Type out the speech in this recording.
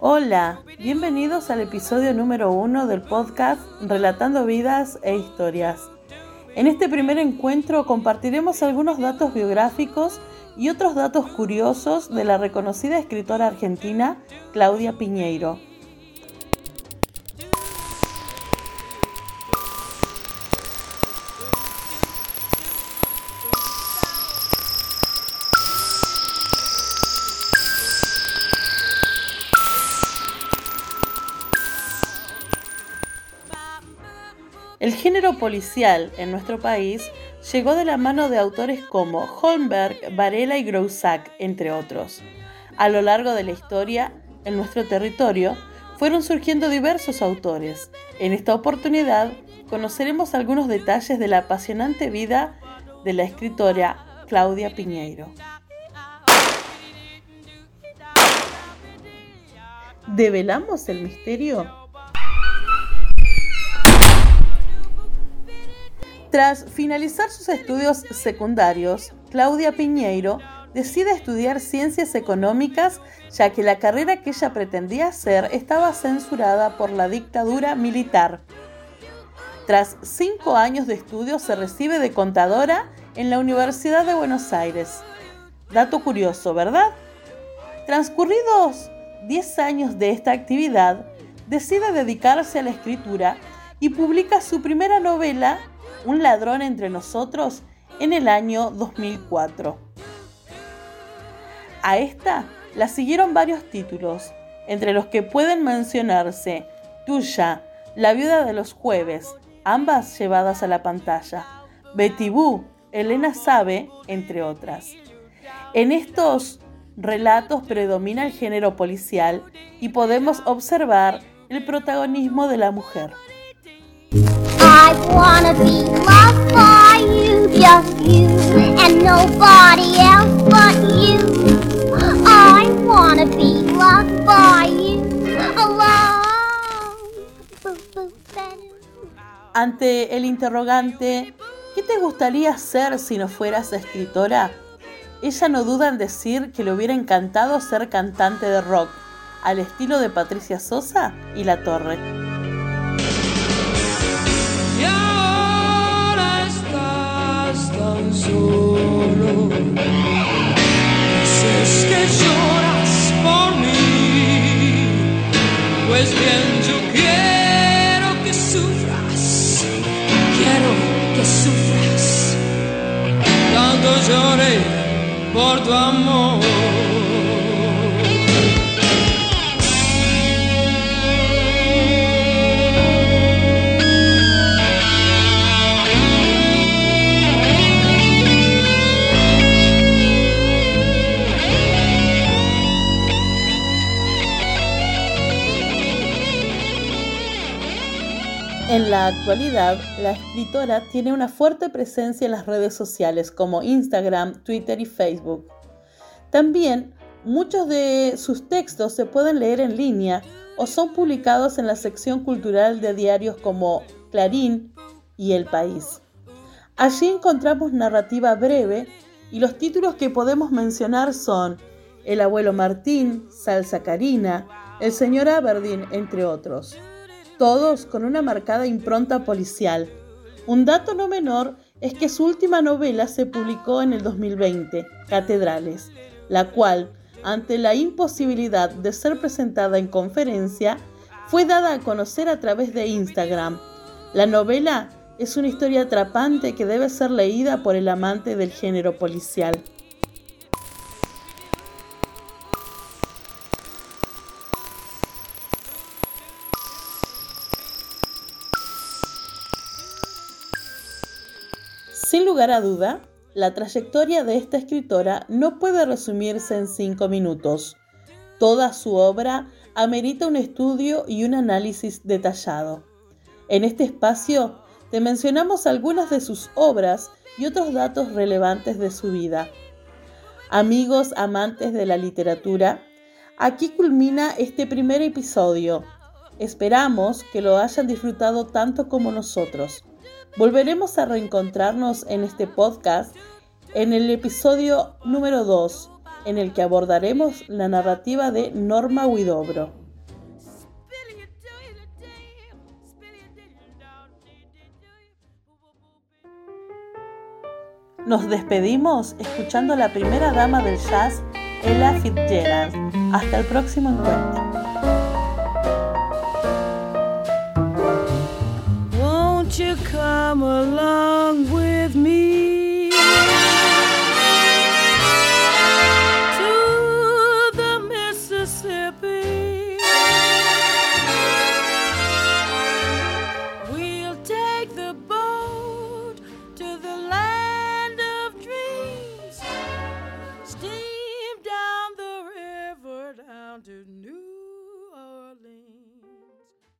Hola, bienvenidos al episodio número uno del podcast Relatando vidas e historias. En este primer encuentro compartiremos algunos datos biográficos y otros datos curiosos de la reconocida escritora argentina Claudia Piñeiro. El género policial en nuestro país llegó de la mano de autores como Holmberg, Varela y Groussac, entre otros. A lo largo de la historia, en nuestro territorio, fueron surgiendo diversos autores. En esta oportunidad, conoceremos algunos detalles de la apasionante vida de la escritora Claudia Piñeiro. ¿Develamos el misterio? Tras finalizar sus estudios secundarios, Claudia Piñeiro decide estudiar ciencias económicas ya que la carrera que ella pretendía hacer estaba censurada por la dictadura militar. Tras cinco años de estudio se recibe de contadora en la Universidad de Buenos Aires. Dato curioso, ¿verdad? Transcurridos 10 años de esta actividad, decide dedicarse a la escritura y publica su primera novela un ladrón entre nosotros en el año 2004. A esta la siguieron varios títulos, entre los que pueden mencionarse Tuya, La viuda de los jueves, ambas llevadas a la pantalla, Betty Boo, Elena Sabe, entre otras. En estos relatos predomina el género policial y podemos observar el protagonismo de la mujer. I wanna be loved by you, just you, and nobody else but you. I wanna be loved by you, Ante el interrogante, ¿qué te gustaría ser si no fueras escritora? Ella no duda en decir que le hubiera encantado ser cantante de rock, al estilo de Patricia Sosa y La Torre. Dices que lloras por mí, pues bien yo quiero que sufras, quiero que sufras, tanto lloré por tu amor. Actualidad, la escritora tiene una fuerte presencia en las redes sociales como Instagram, Twitter y Facebook. También muchos de sus textos se pueden leer en línea o son publicados en la sección cultural de diarios como Clarín y El País. Allí encontramos narrativa breve y los títulos que podemos mencionar son El abuelo Martín, Salsa Karina, El señor Aberdeen, entre otros todos con una marcada impronta policial. Un dato no menor es que su última novela se publicó en el 2020, Catedrales, la cual, ante la imposibilidad de ser presentada en conferencia, fue dada a conocer a través de Instagram. La novela es una historia atrapante que debe ser leída por el amante del género policial. Sin lugar a duda, la trayectoria de esta escritora no puede resumirse en cinco minutos. Toda su obra amerita un estudio y un análisis detallado. En este espacio te mencionamos algunas de sus obras y otros datos relevantes de su vida. Amigos amantes de la literatura, aquí culmina este primer episodio. Esperamos que lo hayan disfrutado tanto como nosotros. Volveremos a reencontrarnos en este podcast en el episodio número 2, en el que abordaremos la narrativa de Norma Huidobro. Nos despedimos escuchando a la primera dama del jazz, Ella Fitzgerald. Hasta el próximo encuentro. come along